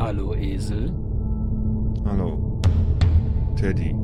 Hallo Esel. Hallo. Teddy.